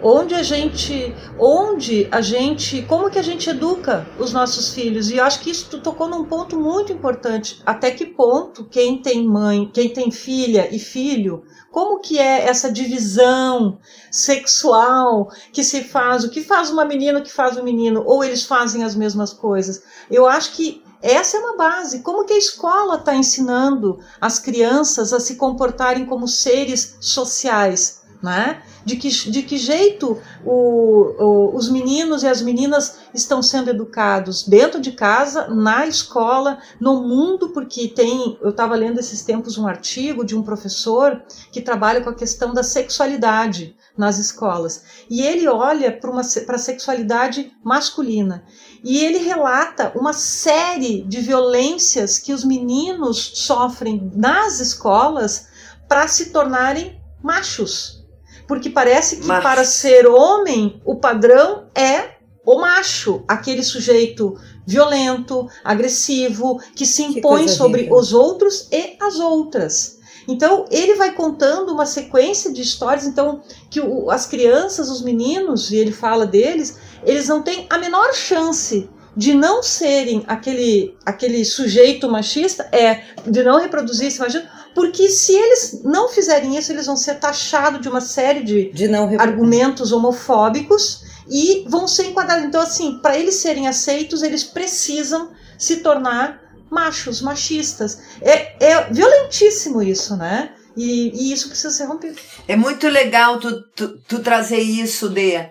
Onde a gente, onde a gente, como que a gente educa os nossos filhos? E eu acho que isso tu tocou num ponto muito importante. Até que ponto quem tem mãe, quem tem filha e filho, como que é essa divisão sexual que se faz? O que faz uma menina, o que faz um menino? Ou eles fazem as mesmas coisas? Eu acho que essa é uma base. Como que a escola está ensinando as crianças a se comportarem como seres sociais? Né? De, que, de que jeito o, o, os meninos e as meninas estão sendo educados dentro de casa, na escola, no mundo, porque tem. Eu estava lendo esses tempos um artigo de um professor que trabalha com a questão da sexualidade nas escolas. E ele olha para a sexualidade masculina. E ele relata uma série de violências que os meninos sofrem nas escolas para se tornarem machos. Porque parece que macho. para ser homem, o padrão é o macho, aquele sujeito violento, agressivo, que se impõe que sobre rica. os outros e as outras. Então ele vai contando uma sequência de histórias, então que o, as crianças, os meninos, e ele fala deles, eles não têm a menor chance de não serem aquele, aquele sujeito machista, é de não reproduzir esse machismo, porque se eles não fizerem isso, eles vão ser taxados de uma série de, de argumentos homofóbicos e vão ser enquadrados. Então, assim, para eles serem aceitos, eles precisam se tornar machos, machistas. É, é violentíssimo isso, né? E, e, isso precisa ser rompido. É muito legal tu, tu, tu trazer isso, Dea.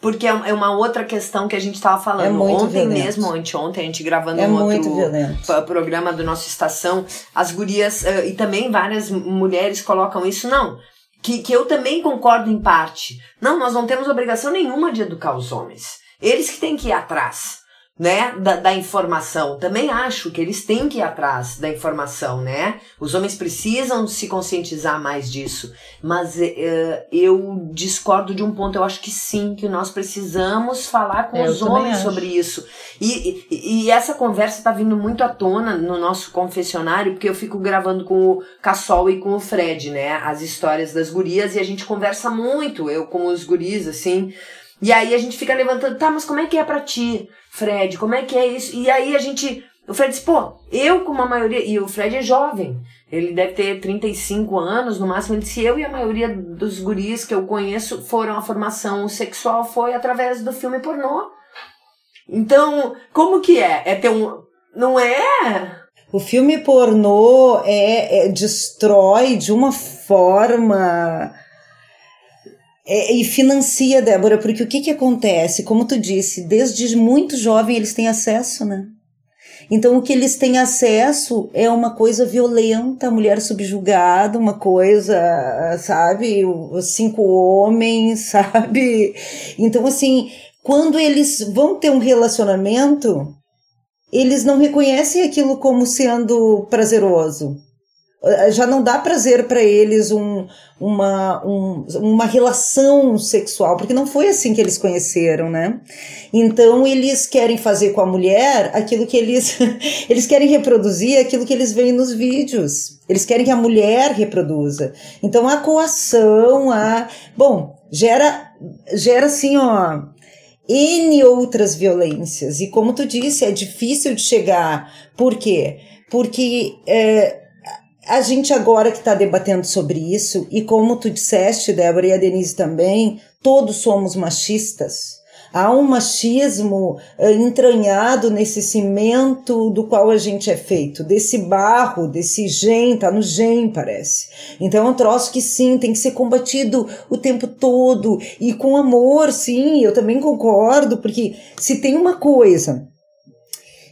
Porque é, é uma outra questão que a gente estava falando. É Ontem violento. mesmo, anteontem, a gente gravando é um outro programa do nosso Estação, as gurias uh, e também várias mulheres colocam isso. Não, que, que eu também concordo em parte. Não, nós não temos obrigação nenhuma de educar os homens. Eles que têm que ir atrás né, da, da, informação. Também acho que eles têm que ir atrás da informação, né? Os homens precisam se conscientizar mais disso. Mas uh, eu discordo de um ponto. Eu acho que sim, que nós precisamos falar com eu os homens acho. sobre isso. E, e, e essa conversa está vindo muito à tona no nosso confessionário, porque eu fico gravando com o Cassol e com o Fred, né? As histórias das gurias, e a gente conversa muito, eu com os guris, assim. E aí a gente fica levantando, tá, mas como é que é pra ti? Fred, como é que é isso? E aí a gente O Fred disse, pô, eu com uma maioria. E o Fred é jovem. Ele deve ter 35 anos, no máximo. Ele disse, eu e a maioria dos guris que eu conheço foram a formação sexual foi através do filme pornô. Então, como que é? É ter um. Não é? O filme pornô é, é destrói de uma forma é, e financia, Débora, porque o que, que acontece? Como tu disse, desde muito jovem eles têm acesso, né? Então, o que eles têm acesso é uma coisa violenta, mulher subjugada, uma coisa, sabe? Cinco homens, sabe? Então, assim, quando eles vão ter um relacionamento, eles não reconhecem aquilo como sendo prazeroso. Eh, já não dá prazer para eles um, uma, um, uma relação sexual, porque não foi assim que eles conheceram, né? Então eles querem fazer com a mulher aquilo que eles eles querem reproduzir aquilo que eles veem nos vídeos. Eles querem que a mulher reproduza. Então a coação, a bom, gera gera assim, ó, N outras violências. E como tu disse, é difícil de chegar. Por quê? Porque é, a gente agora que está debatendo sobre isso, e como tu disseste, Débora, e a Denise também, todos somos machistas. Há um machismo uh, entranhado nesse cimento do qual a gente é feito, desse barro, desse gen, tá no gen, parece. Então é um troço que sim, tem que ser combatido o tempo todo e com amor, sim, eu também concordo, porque se tem uma coisa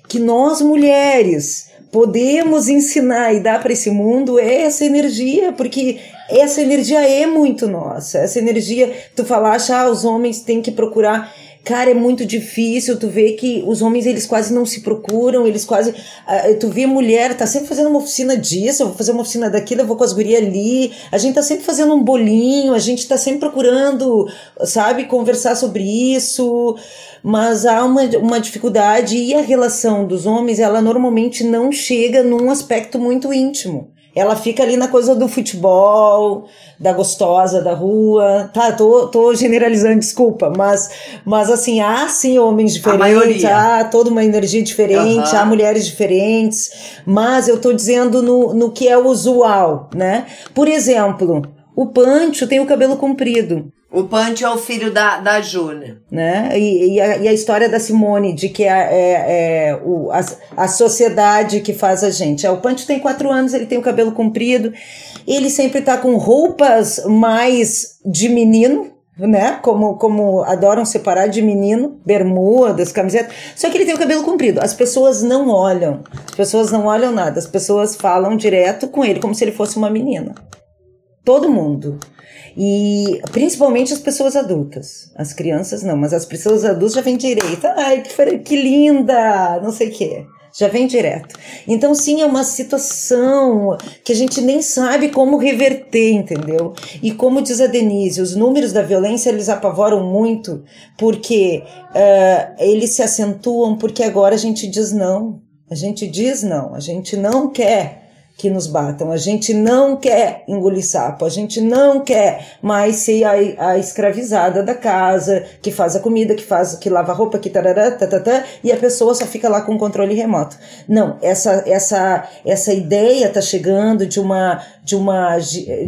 que nós mulheres podemos ensinar e dar para esse mundo é essa energia, porque essa energia é muito nossa. Essa energia, tu falaste, ah, os homens têm que procurar Cara, é muito difícil. Tu vê que os homens eles quase não se procuram, eles quase. Uh, tu vê mulher, tá sempre fazendo uma oficina disso, eu vou fazer uma oficina daquilo, eu vou com as gurias ali. A gente tá sempre fazendo um bolinho, a gente tá sempre procurando, sabe, conversar sobre isso. Mas há uma, uma dificuldade e a relação dos homens, ela normalmente não chega num aspecto muito íntimo. Ela fica ali na coisa do futebol, da gostosa da rua. Tá, tô, tô generalizando, desculpa, mas, mas assim, há sim homens diferentes, há toda uma energia diferente, uhum. há mulheres diferentes, mas eu tô dizendo no, no que é usual, né? Por exemplo, o Pancho tem o cabelo comprido. O Punch é o filho da, da Júlia. Né? E, e, a, e a história da Simone, de que é, é, é o, a, a sociedade que faz a gente. É, o Punch tem quatro anos, ele tem o cabelo comprido, ele sempre tá com roupas mais de menino, né? Como, como adoram separar de menino, bermudas, camisetas. Só que ele tem o cabelo comprido. As pessoas não olham. As pessoas não olham nada. As pessoas falam direto com ele, como se ele fosse uma menina. Todo mundo. E principalmente as pessoas adultas. As crianças não, mas as pessoas adultas já vêm direito. Ai, que, que linda! Não sei o quê. Já vem direto. Então, sim, é uma situação que a gente nem sabe como reverter, entendeu? E como diz a Denise, os números da violência eles apavoram muito porque uh, eles se acentuam porque agora a gente diz não. A gente diz não, a gente não quer que nos batam. A gente não quer engolir sapo, a gente não quer mais ser a, a escravizada da casa, que faz a comida, que faz, que lava a roupa, que tarará, tatatá, e a pessoa só fica lá com o controle remoto. Não, essa essa essa ideia tá chegando de uma de uma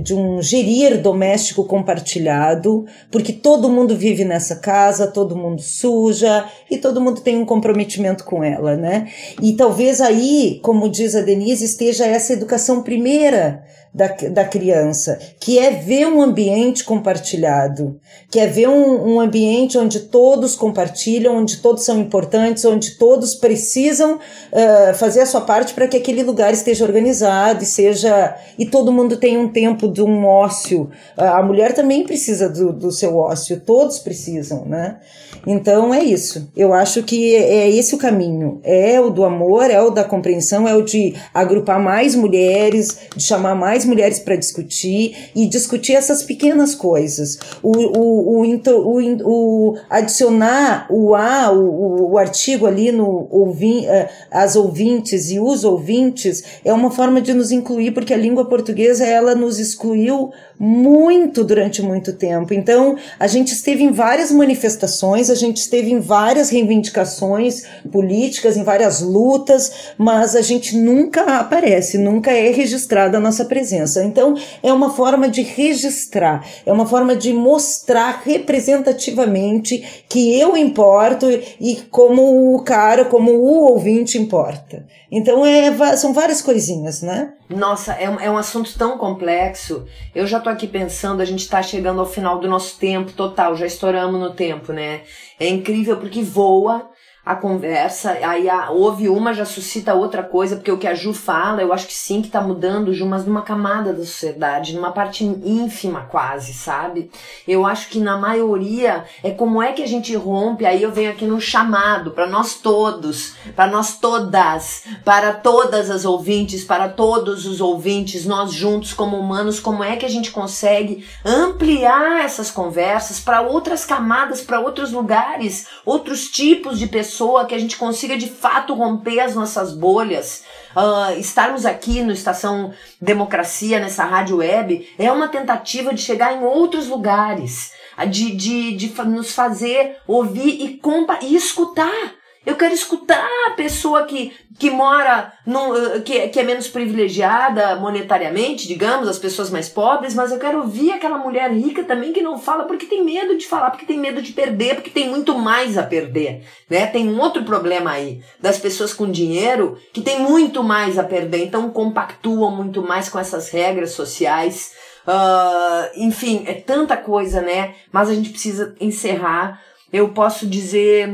de um gerir doméstico compartilhado, porque todo mundo vive nessa casa, todo mundo suja e todo mundo tem um comprometimento com ela, né? E talvez aí, como diz a Denise, esteja essa educação primeira da, da criança, que é ver um ambiente compartilhado, que é ver um, um ambiente onde todos compartilham, onde todos são importantes, onde todos precisam uh, fazer a sua parte para que aquele lugar esteja organizado e seja. e todo mundo tenha um tempo de um ócio. Uh, a mulher também precisa do, do seu ócio, todos precisam, né? Então é isso. Eu acho que é esse o caminho. É o do amor, é o da compreensão, é o de agrupar mais mulheres, de chamar mais mais mulheres para discutir e discutir essas pequenas coisas. O, o, o, o, o adicionar o A, o, o artigo ali no ouvi, eh, as ouvintes e os ouvintes é uma forma de nos incluir, porque a língua portuguesa ela nos excluiu muito durante muito tempo. Então, a gente esteve em várias manifestações, a gente esteve em várias reivindicações políticas, em várias lutas, mas a gente nunca aparece, nunca é registrada a nossa presença. Então, é uma forma de registrar, é uma forma de mostrar representativamente que eu importo e como o cara, como o ouvinte importa. Então, é, são várias coisinhas, né? Nossa, é um, é um assunto tão complexo. Eu já tô aqui pensando, a gente tá chegando ao final do nosso tempo total, já estouramos no tempo, né? É incrível porque voa a conversa, aí a, houve uma, já suscita outra coisa, porque o que a Ju fala, eu acho que sim, que tá mudando, Ju, mas numa camada da sociedade, numa parte ínfima quase, sabe? Eu acho que na maioria é como é que a gente rompe, aí eu venho aqui no chamado, para nós todos, para nós todas, para todas as ouvintes, para todos os ouvintes, nós juntos como humanos, como é que a gente consegue ampliar essas conversas para outras camadas, para outros lugares, outros tipos de pessoas pessoa, que a gente consiga de fato romper as nossas bolhas. Uh, estarmos aqui no Estação Democracia, nessa rádio web, é uma tentativa de chegar em outros lugares, de, de, de nos fazer ouvir e, compa e escutar. Eu quero escutar a pessoa que, que mora, num, eh, que, que é menos privilegiada monetariamente, digamos, as pessoas mais pobres, mas eu quero ouvir aquela mulher rica também que não fala porque tem medo de falar, porque tem medo de perder, porque tem muito mais a perder. Né? Tem um outro problema aí das pessoas com dinheiro que tem muito mais a perder, então compactuam muito mais com essas regras sociais. Uh, enfim, é tanta coisa, né? Mas a gente precisa encerrar. Eu posso dizer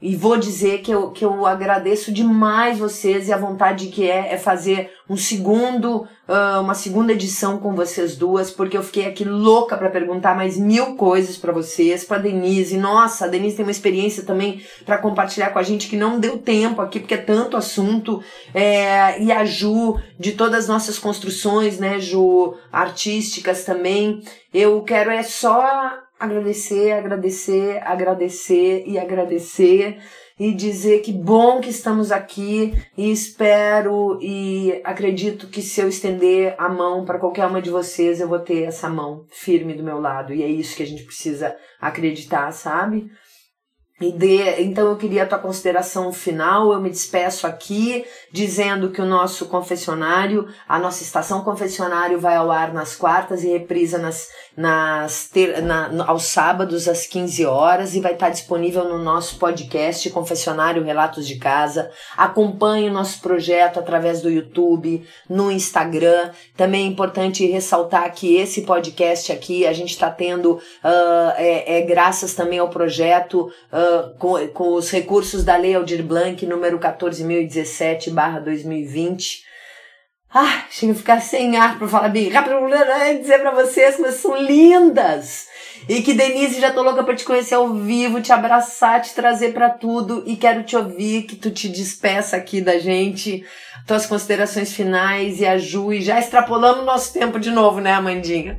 e vou dizer que eu, que eu agradeço demais vocês e a vontade que é é fazer um segundo, uh, uma segunda edição com vocês duas, porque eu fiquei aqui louca para perguntar mais mil coisas para vocês, para Denise. Nossa, a Denise tem uma experiência também para compartilhar com a gente que não deu tempo aqui, porque é tanto assunto. É, e a Ju, de todas as nossas construções, né, Ju, artísticas também. Eu quero é só agradecer, agradecer, agradecer e agradecer e dizer que bom que estamos aqui e espero e acredito que se eu estender a mão para qualquer uma de vocês, eu vou ter essa mão firme do meu lado e é isso que a gente precisa acreditar, sabe? Então eu queria a tua consideração final. Eu me despeço aqui dizendo que o nosso confessionário, a nossa estação confessionário vai ao ar nas quartas e reprisa nas, nas ter, na, aos sábados às 15 horas e vai estar disponível no nosso podcast Confessionário Relatos de Casa. Acompanhe o nosso projeto através do YouTube, no Instagram. Também é importante ressaltar que esse podcast aqui a gente está tendo uh, é, é, graças também ao projeto. Uh, com, com os recursos da Lei Aldir Blanc, número 14.017-2020. Ah, chega a ficar sem ar para falar bem rápido dizer para vocês que são lindas. E que Denise, já tô louca pra te conhecer ao vivo, te abraçar, te trazer para tudo. E quero te ouvir, que tu te despeça aqui da gente, tuas considerações finais e a Ju. E já extrapolamos nosso tempo de novo, né, Amandinha?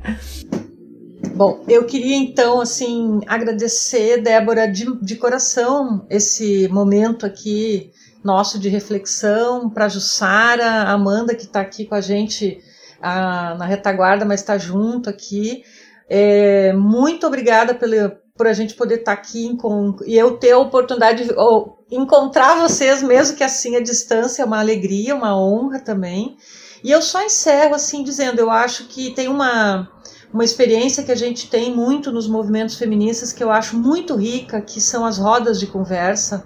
Bom, eu queria então assim agradecer, Débora, de, de coração esse momento aqui nosso de reflexão para Jussara, Amanda que está aqui com a gente a, na retaguarda, mas está junto aqui. É, muito obrigada por a gente poder estar tá aqui e eu ter a oportunidade de ou, encontrar vocês, mesmo que assim a distância, é uma alegria, uma honra também. E eu só encerro assim dizendo, eu acho que tem uma uma experiência que a gente tem muito nos movimentos feministas que eu acho muito rica, que são as rodas de conversa,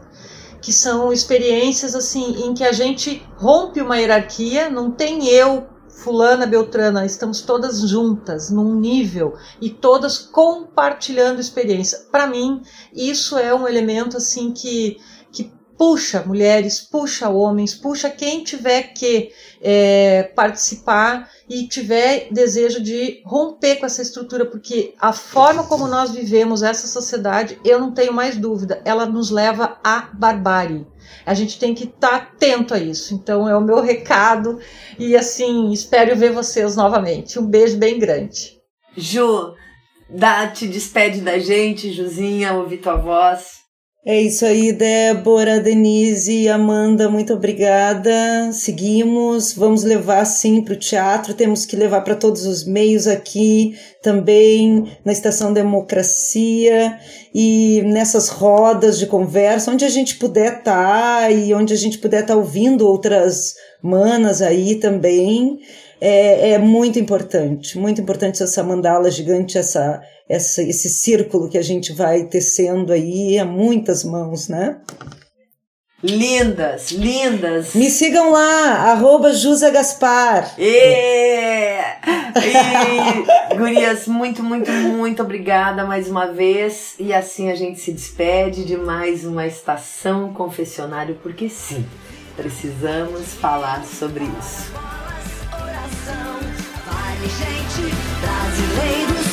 que são experiências assim em que a gente rompe uma hierarquia, não tem eu fulana beltrana, estamos todas juntas num nível e todas compartilhando experiência. Para mim, isso é um elemento assim que que puxa mulheres, puxa homens, puxa quem tiver que é, participar e tiver desejo de romper com essa estrutura, porque a forma como nós vivemos essa sociedade, eu não tenho mais dúvida, ela nos leva à barbárie. A gente tem que estar tá atento a isso. Então é o meu recado e assim, espero ver vocês novamente. Um beijo bem grande. Ju, dá, te despede da gente, Juzinha, ouvir tua voz. É isso aí, Débora, Denise, Amanda, muito obrigada. Seguimos, vamos levar sim para o teatro, temos que levar para todos os meios aqui, também na Estação Democracia e nessas rodas de conversa, onde a gente puder estar tá, e onde a gente puder estar tá ouvindo outras manas aí também. É, é muito importante, muito importante essa mandala gigante, essa essa, esse círculo que a gente vai tecendo aí a muitas mãos, né? Lindas, lindas. Me sigam lá, arroba Jusa Gaspar. E... e... Gurias, muito, muito, muito obrigada mais uma vez. E assim a gente se despede de mais uma estação confessionário, porque sim, precisamos falar sobre isso. Gente, brasileiros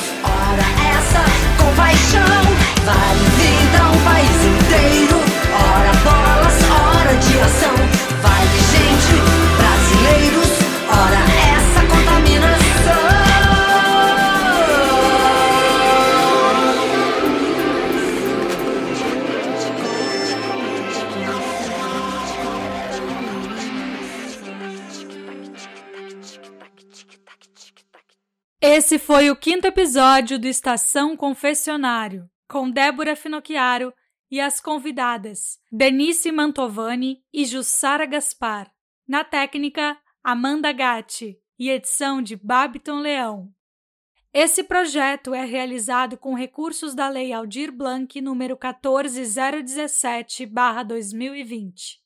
essa compaixão vale vida um país inteiro. Ora bolas, hora de ação. Vale gente, brasileiros, Esse foi o quinto episódio do Estação Confessionário, com Débora Finocchiaro e as convidadas Denise Mantovani e Jussara Gaspar. Na técnica, Amanda Gatti e edição de Babiton Leão. Esse projeto é realizado com recursos da Lei Aldir Blanc número 14017/2020.